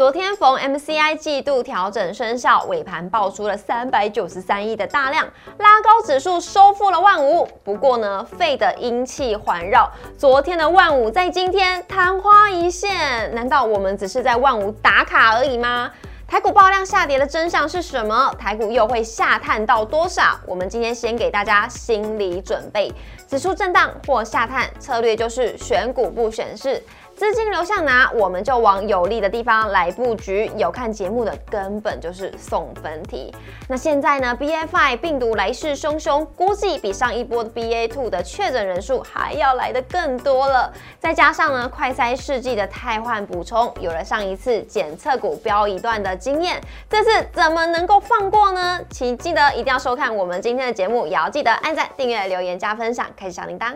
昨天逢 MCI 季度调整生效，尾盘爆出了三百九十三亿的大量，拉高指数收复了万五。不过呢，费的阴气环绕，昨天的万五在今天昙花一现。难道我们只是在万五打卡而已吗？台股爆量下跌的真相是什么？台股又会下探到多少？我们今天先给大家心理准备，指数震荡或下探，策略就是选股不选市。资金流向哪，我们就往有利的地方来布局。有看节目的根本就是送分题。那现在呢？BFI 病毒来势汹汹，估计比上一波的 BA.2 的确诊人数还要来的更多了。再加上呢，快筛试剂的汰换补充，有了上一次检测股飙一段的经验，这次怎么能够放过呢？请记得一定要收看我们今天的节目，也要记得按赞、订阅、留言、加分享，开启小铃铛。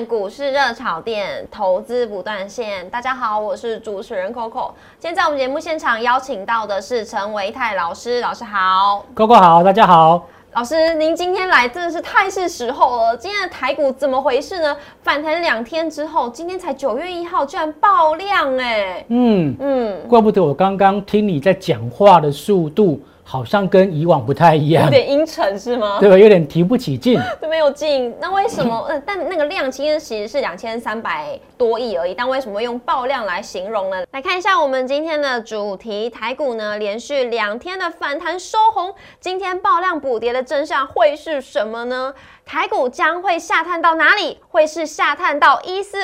股市热炒店，投资不断线。大家好，我是主持人 Coco。今天在我们节目现场邀请到的是陈维泰老师，老师好，Coco 好，大家好。老师，您今天来真的是太是时候了。今天的台股怎么回事呢？反弹两天之后，今天才九月一号，居然爆量哎！嗯嗯，怪不得我刚刚听你在讲话的速度。好像跟以往不太一样，有点阴沉是吗？对吧？有点提不起劲，都没有劲。那为什么？嗯，但那个量今天其实是两千三百多亿而已，但为什么用爆量来形容呢？来看一下我们今天的主题，台股呢连续两天的反弹收红，今天爆量补跌的真相会是什么呢？台股将会下探到哪里？会是下探到一四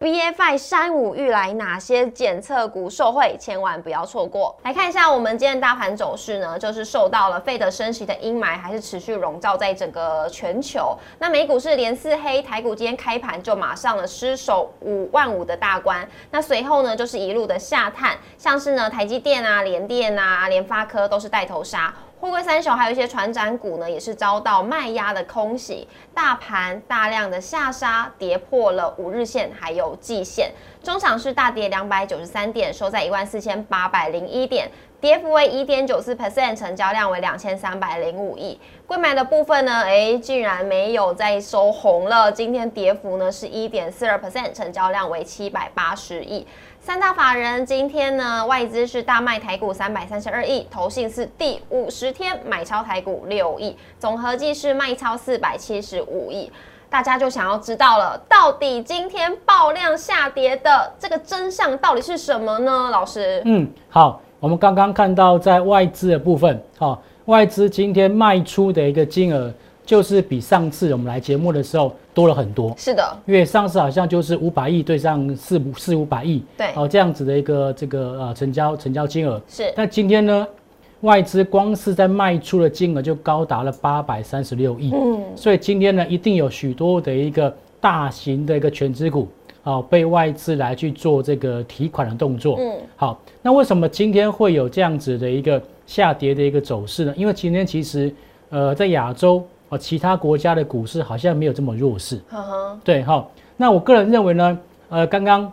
？BFI 山五欲来，哪些检测股受惠？千万不要错过。来看一下我们今天大盘走势呢，就是受到了费德升息的阴霾，还是持续笼罩在整个全球。那美股是连四黑，台股今天开盘就马上了失守五万五的大关。那随后呢，就是一路的下探，像是呢台积电啊、联电啊、联发科都是带头杀。富贵三雄还有一些船展股呢，也是遭到卖压的空袭，大盘大量的下杀，跌破了五日线还有季线，中场是大跌两百九十三点，收在一万四千八百零一点，跌幅为一点九四 percent，成交量为两千三百零五亿。贵买的部分呢，哎，竟然没有再收红了，今天跌幅呢是一点四二 percent，成交量为七百八十亿。三大法人今天呢，外资是大卖台股三百三十二亿，投信是第五十天买超台股六亿，总合计是卖超四百七十五亿。大家就想要知道了，到底今天爆量下跌的这个真相到底是什么呢？老师，嗯，好，我们刚刚看到在外资的部分，好，外资今天卖出的一个金额。就是比上次我们来节目的时候多了很多，是的，因为上次好像就是五百亿对上四五四五百亿，对，哦这样子的一个这个呃成交成交金额。是。但今天呢，外资光是在卖出的金额就高达了八百三十六亿，嗯，所以今天呢一定有许多的一个大型的一个全资股，哦被外资来去做这个提款的动作，嗯，好，那为什么今天会有这样子的一个下跌的一个走势呢？因为今天其实呃在亚洲。哦，其他国家的股市好像没有这么弱势。对哈，那我个人认为呢，呃，刚刚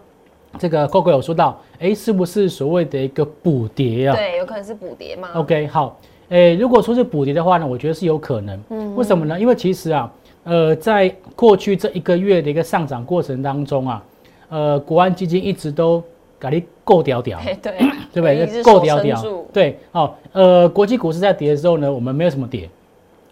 这个 Coco 有说到，哎，是不是所谓的一个补跌啊？对，有可能是补跌吗？OK，好，哎，如果说是补跌的话呢，我觉得是有可能。嗯，为什么呢？因为其实啊，呃，在过去这一个月的一个上涨过程当中啊，呃，国安基金一直都搞你够屌屌，对对不对？够屌屌，对，好，呃，国际股市在跌的时候呢，我们没有什么跌，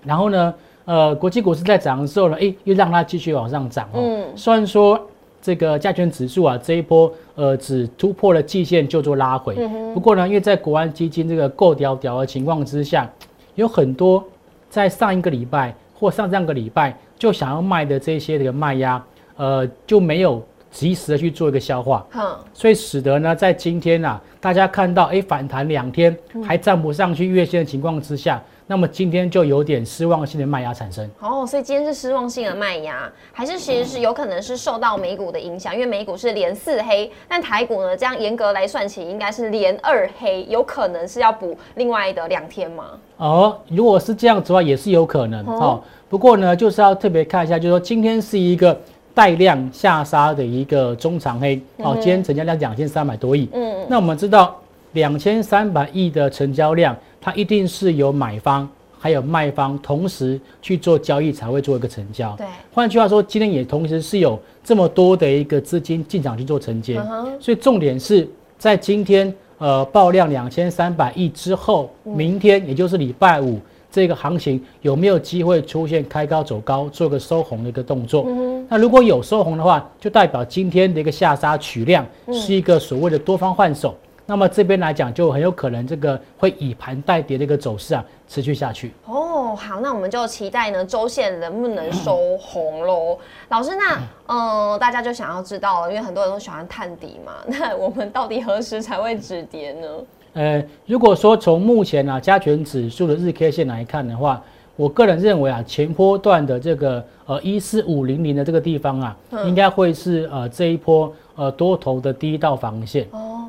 然后呢？呃，国际股市在涨的时候呢，哎，又让它继续往上涨哦。嗯。虽然说这个加权指数啊，这一波呃只突破了季线就做拉回。嗯不过呢，因为在国安基金这个够屌屌的情况之下，有很多在上一个礼拜或上上个礼拜就想要卖的这些这个卖压，呃，就没有及时的去做一个消化。嗯。所以使得呢，在今天啊，大家看到哎反弹两天还站不上去月线的情况之下。那么今天就有点失望性的卖压产生哦，所以今天是失望性的卖压，还是其实是有可能是受到美股的影响，因为美股是连四黑，但台股呢，这样严格来算起应该是连二黑，有可能是要补另外的两天吗？哦，如果是这样子的话，也是有可能哦。不过呢，就是要特别看一下，就是说今天是一个带量下杀的一个中长黑，好，今天成交量两千三百多亿，嗯，那我们知道两千三百亿的成交量，它一定是有买方还有卖方同时去做交易才会做一个成交，对，换句话说，今天也同时是有这么多的一个资金进场去做承接，所以重点是在今天呃爆量两千三百亿之后，明天也就是礼拜五。这个行情有没有机会出现开高走高，做个收红的一个动作？那如果有收红的话，就代表今天的一个下杀取量是一个所谓的多方换手。那么这边来讲，就很有可能这个会以盘带跌的一个走势啊，持续下去。哦，好，那我们就期待呢，周线能不能收红喽？老师，那嗯，大家就想要知道了，因为很多人都喜欢探底嘛，那我们到底何时才会止跌呢？呃，如果说从目前啊加权指数的日 K 线来看的话，我个人认为啊前波段的这个呃一四五零零的这个地方啊，应该会是呃这一波呃多头的第一道防线。哦，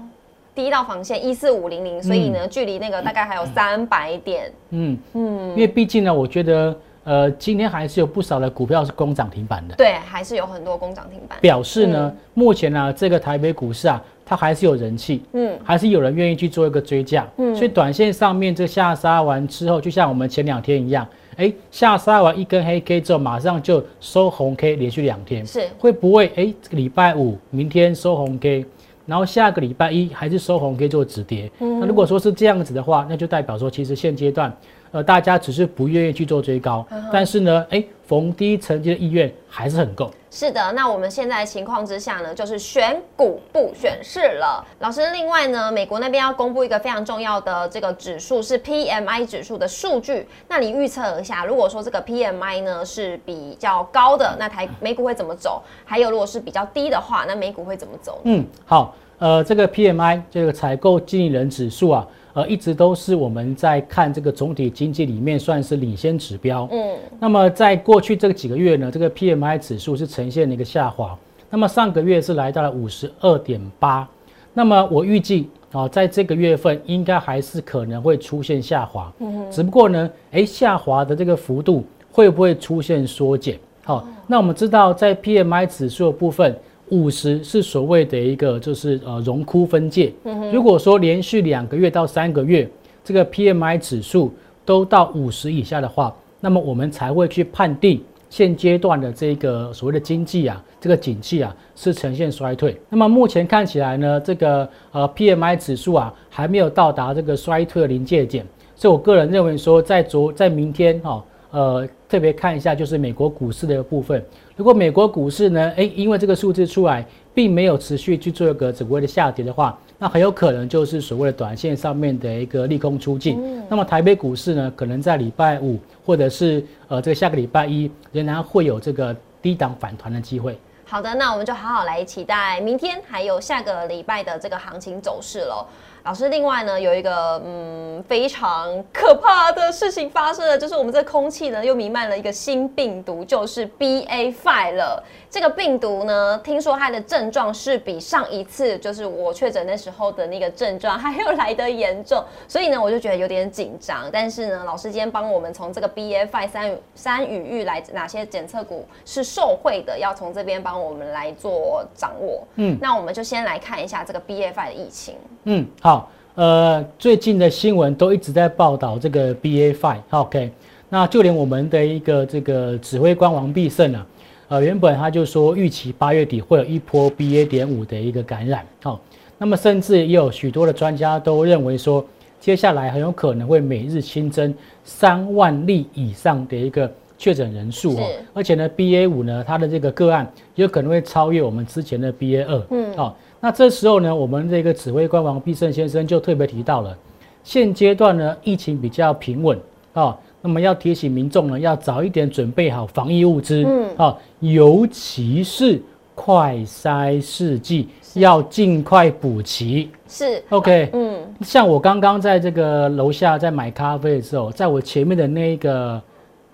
第一道防线一四五零零，所以呢距离那个大概还有三百点。嗯嗯，因为毕竟呢，我觉得。呃，今天还是有不少的股票是攻涨停板的。对，还是有很多攻涨停板。表示呢，目前呢，这个台北股市啊，它还是有人气，嗯，还是有人愿意去做一个追价，嗯，所以短线上面这下杀完之后，就像我们前两天一样，哎，下杀完一根黑 K 之后，马上就收红 K，连续两天，是会不会？哎，这个礼拜五明天收红 K，然后下个礼拜一还是收红 K 做止跌？那如果说是这样子的话，那就代表说，其实现阶段。呃，大家只是不愿意去做追高，但是呢，哎，逢低承接的意愿还是很够。是的，那我们现在情况之下呢，就是选股不选市了。老师，另外呢，美国那边要公布一个非常重要的这个指数，是 PMI 指数的数据。那你预测一下，如果说这个 PMI 呢是比较高的，那台美股会怎么走？还有，如果是比较低的话，那美股会怎么走？嗯，好，呃，这个 PMI 这个采购经理人指数啊。呃，一直都是我们在看这个总体经济里面算是领先指标。嗯，那么在过去这几个月呢，这个 PMI 指数是呈现了一个下滑。那么上个月是来到了五十二点八。那么我预计啊，在这个月份应该还是可能会出现下滑。嗯，只不过呢，哎，下滑的这个幅度会不会出现缩减？好，那我们知道在 PMI 指数的部分。五十是所谓的一个就是呃荣枯分界。如果说连续两个月到三个月，这个 PMI 指数都到五十以下的话，那么我们才会去判定现阶段的这个所谓的经济啊，这个景气啊是呈现衰退。那么目前看起来呢，这个呃 PMI 指数啊还没有到达这个衰退的临界点，所以我个人认为说，在昨在明天哈。呃，特别看一下就是美国股市的部分。如果美国股市呢，诶，因为这个数字出来，并没有持续去做一个整个的下跌的话，那很有可能就是所谓的短线上面的一个利空出尽。那么台北股市呢，可能在礼拜五或者是呃这个下个礼拜一，仍然会有这个低档反弹的机会。好的，那我们就好好来期待明天还有下个礼拜的这个行情走势喽。老师，另外呢，有一个嗯非常可怕的事情发生了，就是我们这空气呢又弥漫了一个新病毒，就是 BA five 了。这个病毒呢，听说它的症状是比上一次就是我确诊那时候的那个症状还要来得严重，所以呢，我就觉得有点紧张。但是呢，老师今天帮我们从这个 BA five 三三语域来哪些检测股是受惠的，要从这边帮我们来做掌握。嗯，那我们就先来看一下这个 BA five 的疫情。嗯，好。呃，最近的新闻都一直在报道这个 BA five，OK，那就连我们的一个这个指挥官王必胜啊，呃，原本他就说预期八月底会有一波 BA 点五的一个感染，好，那么甚至也有许多的专家都认为说，接下来很有可能会每日新增三万例以上的一个确诊人数哦，而且呢，BA 五呢，它的这个个案有可能会超越我们之前的 BA 二，嗯，好。那这时候呢，我们这个指挥官王必胜先生就特别提到了，现阶段呢疫情比较平稳哦，那么要提醒民众呢，要早一点准备好防疫物资，嗯，哦，尤其是快筛试剂要尽快补齐。是，OK，嗯，像我刚刚在这个楼下在买咖啡的时候，在我前面的那个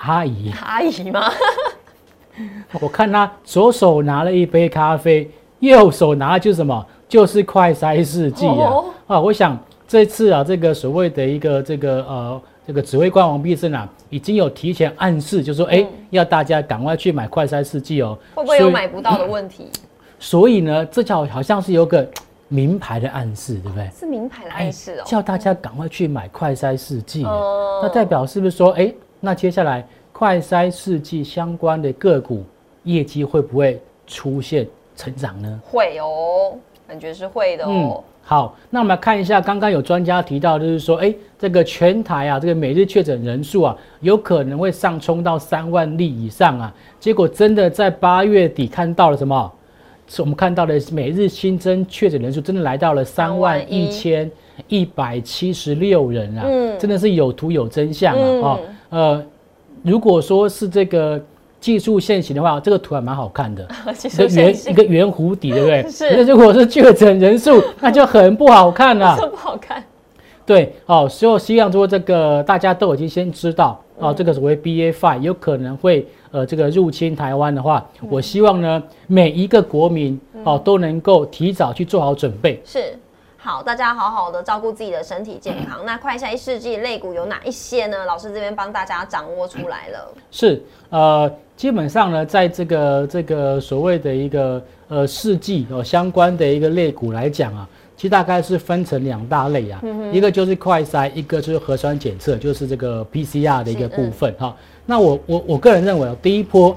阿姨，阿姨吗？我看他左手拿了一杯咖啡。右手拿的就是什么？就是快筛试剂啊！啊，我想这次啊，这个所谓的一个这个呃这个指挥官王必胜啊，已经有提前暗示，就说哎，要大家赶快去买快筛试剂哦。会不会有买不到的问题？所以呢，这叫好像是有个名牌的暗示，对不对？是名牌的暗示哦，叫大家赶快去买快筛试剂。那代表是不是说，哎，那接下来快筛试剂相关的个股业绩会不会出现成长呢？会哦，感觉是会的哦。好，那我们来看一下，刚刚有专家提到，就是说，哎，这个全台啊，这个每日确诊人数啊，有可能会上冲到三万例以上啊。结果真的在八月底看到了什么？是我们看到的每日新增确诊人数真的来到了三万一千一百七十六人啊，嗯，真的是有图有真相啊。哦，呃，如果说是这个。技术线型的话，这个图还蛮好看的，一个圆一个圆弧底，对不对？是。那如果是确诊人数，那就很不好看了。不好看。对，哦，所以希望说这个大家都已经先知道，哦，这个所谓 BA five 有可能会呃这个入侵台湾的话，我希望呢每一个国民哦都能够提早去做好准备。是。好，大家好好的照顾自己的身体健康。那快筛试剂类股有哪一些呢？老师这边帮大家掌握出来了。是，呃，基本上呢，在这个这个所谓的一个呃试剂哦相关的一个肋骨来讲啊，其实大概是分成两大类啊，一个就是快筛，一个就是核酸检测，就是这个 PCR 的一个部分哈。那我我我个人认为，第一波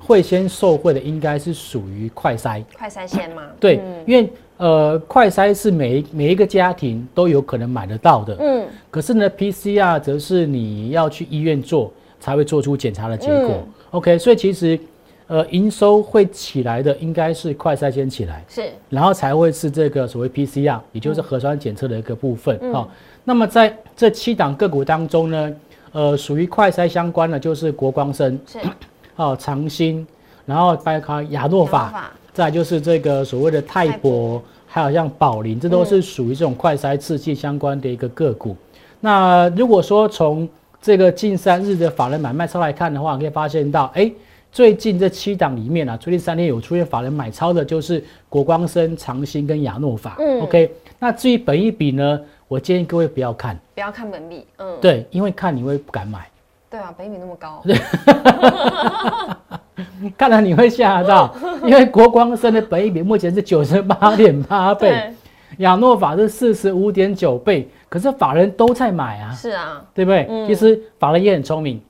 会先受惠的应该是属于快筛，快筛先吗？对，因为。呃，快筛是每每一个家庭都有可能买得到的，嗯，可是呢，PCR 则是你要去医院做才会做出检查的结果。OK，所以其实，呃，营收会起来的应该是快筛先起来，是，然后才会是这个所谓 PCR，也就是核酸检测的一个部分。哦，那么在这七档个股当中呢，呃，属于快筛相关的就是国光生，是，哦，长兴，然后拜卡亚诺法。再就是这个所谓的泰博，还有像宝林，这都是属于这种快筛刺激相关的一个个股。那如果说从这个近三日的法人买卖超来看的话，可以发现到，哎，最近这七档里面啊，最近三天有出现法人买超的，就是国光生、长兴跟亚诺法。嗯，OK。那至于本一比呢，我建议各位不要看，不要看本比。嗯，对，因为看你会不敢买。对啊，本比那么高。看来你会吓到，因为国光生的本益比目前是九十八点八倍，亚诺法是四十五点九倍，可是法人都在买啊，是啊，对不对？其实法人也很聪明，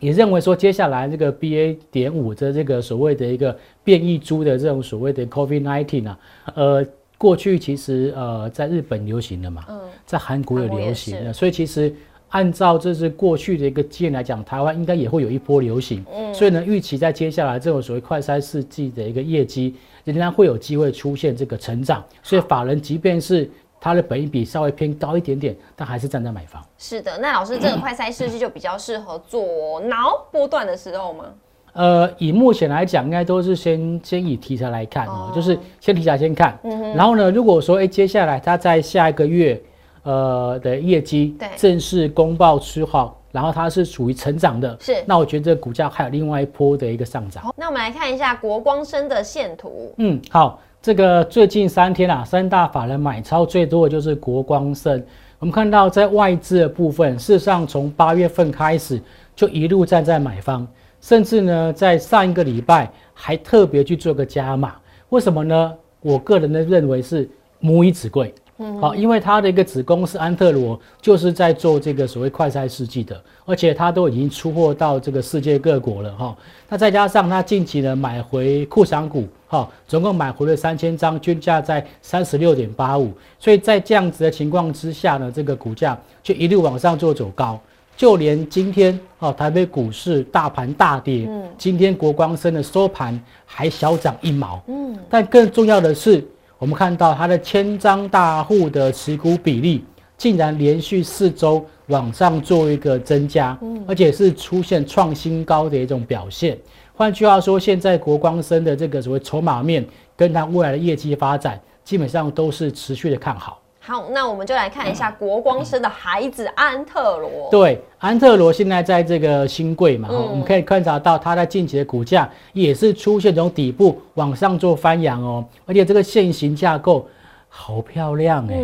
也认为说接下来这个 BA. 点五的这个所谓的一个变异株的这种所谓的 COVID nineteen 啊，呃，过去其实呃在日本流行的嘛，在韩国也流行的，所以其实。按照这是过去的一个经验来讲，台湾应该也会有一波流行，嗯，所以呢，预期在接下来这种所谓快筛试剂的一个业绩，仍然会有机会出现这个成长。所以法人即便是它的本益比稍微偏高一点点，但还是站在买方。是的，那老师这个快筛试剂就比较适合做脑波段的时候吗？呃，以目前来讲，应该都是先先以题材来看哦，就是先题材先看，嗯然后呢，如果说哎接下来它在下一个月。呃的业绩正式公报之后，然后它是属于成长的，是。那我觉得这个股价还有另外一波的一个上涨。那我们来看一下国光生的线图。嗯，好，这个最近三天啊，三大法人买超最多的就是国光生。我们看到在外资的部分，事实上从八月份开始就一路站在买方，甚至呢在上一个礼拜还特别去做个加码。为什么呢？我个人的认为是母以子贵。好，因为它的一个子公司安特罗就是在做这个所谓快筛试剂的，而且它都已经出货到这个世界各国了哈。那再加上它近期呢买回库藏股，哈，总共买回了三千张，均价在三十六点八五，所以在这样子的情况之下呢，这个股价就一路往上做走高。就连今天哈，台北股市大盘大跌，嗯，今天国光生的收盘还小涨一毛，嗯，但更重要的是。我们看到它的千张大户的持股比例竟然连续四周往上做一个增加，而且是出现创新高的一种表现。换句话说，现在国光生的这个所谓筹码面跟它未来的业绩发展，基本上都是持续的看好。好，那我们就来看一下国光生的孩子安特罗。对，安特罗现在在这个新贵嘛，我们可以观察到它在近期的股价也是出现这种底部往上做翻扬哦，而且这个线形架构好漂亮哎，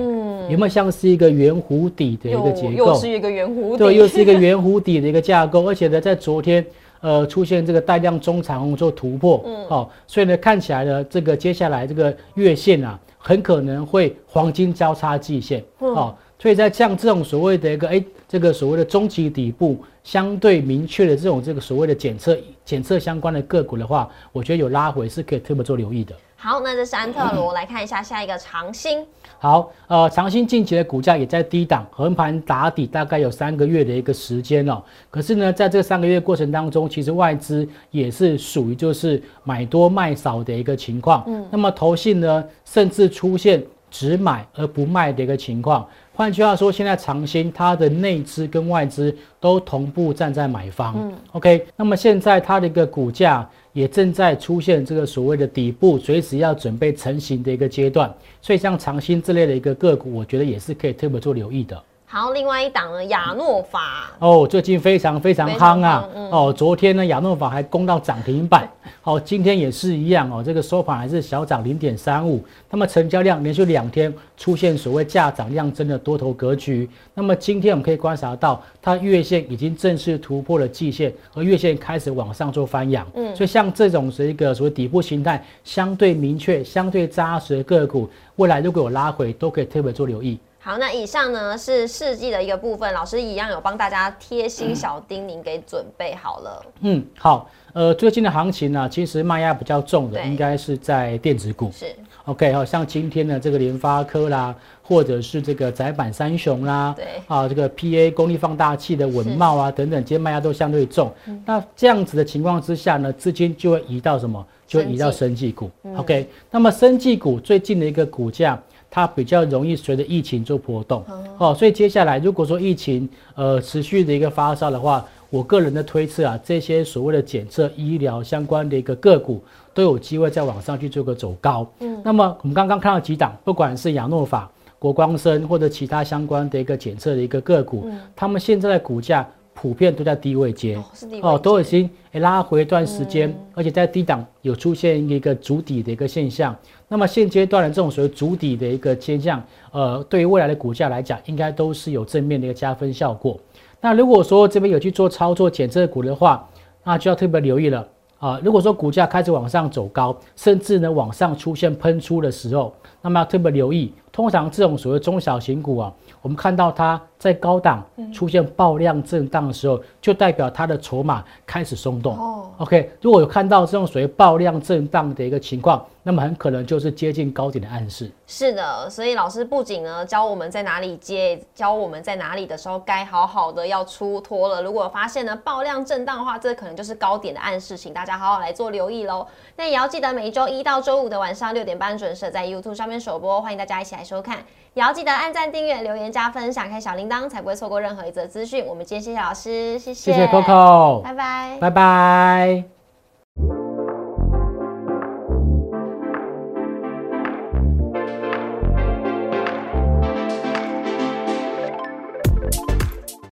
有没有像是一个圆弧底的一个结构？又是一个圆弧底，对，又是一个圆弧底的一个架构，而且呢，在昨天。呃，出现这个带量中长红做突破，嗯，好，所以呢，看起来呢，这个接下来这个月线啊，很可能会黄金交叉季线，哦，所以在像这种所谓的一个哎，这个所谓的中级底部相对明确的这种这个所谓的检测检测相关的个股的话，我觉得有拉回是可以特别做留意的。好，那这是安特罗，来看一下下一个长兴。好，呃，长兴近期的股价也在低档横盘打底，大概有三个月的一个时间了。可是呢，在这三个月过程当中，其实外资也是属于就是买多卖少的一个情况。嗯，那么投信呢，甚至出现只买而不卖的一个情况。换句话说，现在长兴它的内资跟外资都同步站在买方。嗯，OK，那么现在它的一个股价。也正在出现这个所谓的底部，随时要准备成型的一个阶段，所以像长兴这类的一个个股，我觉得也是可以特别做留意的。好，另外一档呢，亚诺法哦，最近非常非常夯啊！哦，昨天呢，亚诺法还攻到涨停板，好，今天也是一样哦，这个收盘还是小涨零点三五。那么成交量连续两天出现所谓价涨量增的多头格局。那么今天我们可以观察到，它月线已经正式突破了季线，和月线开始往上做翻扬。嗯，所以像这种是一个所谓底部形态相对明确、相对扎实的个股，未来如果有拉回，都可以特别做留意。好，那以上呢是世纪的一个部分，老师一样有帮大家贴心小叮咛给准备好了。嗯，好，呃，最近的行情呢，其实卖压比较重的，应该是在电子股。是，OK，好，像今天的这个联发科啦，或者是这个窄板三雄啦，对，啊，这个 PA 功率放大器的稳茂啊等等，今天卖压都相对重。那这样子的情况之下呢，资金就会移到什么？就会移到生技股。OK，那么生技股最近的一个股价。它比较容易随着疫情做波动，哦，所以接下来如果说疫情呃持续的一个发烧的话，我个人的推测啊，这些所谓的检测医疗相关的一个个股都有机会在往上去做个走高。嗯，那么我们刚刚看到几档，不管是亚诺法、国光生或者其他相关的一个检测的一个个股，他们现在的股价。普遍都在低位接哦，都已经拉回一段时间，而且在低档有出现一个主底的一个现象。那么现阶段的这种所谓主底的一个现象，呃，对于未来的股价来讲，应该都是有正面的一个加分效果。那如果说这边有去做操作检测股的话，那就要特别留意了啊。如果说股价开始往上走高，甚至呢往上出现喷出的时候，那么要特别留意。通常这种所谓中小型股啊，我们看到它。在高档出现爆量震荡的时候，就代表它的筹码开始松动。哦，OK，如果有看到这种属于爆量震荡的一个情况，那么很可能就是接近高点的暗示。是的，所以老师不仅呢教我们在哪里接，教我们在哪里的时候该好好的要出脱了。如果发现呢爆量震荡的话，这可能就是高点的暗示，请大家好好来做留意喽。那也要记得每周一到周五的晚上六点半准时在 YouTube 上面首播，欢迎大家一起来收看。也要记得按赞、订阅、留言、加分享、开小铃铛，才不会错过任何一则资讯。我们今天谢谢老师，谢谢，谢谢 Coco，拜拜，拜拜。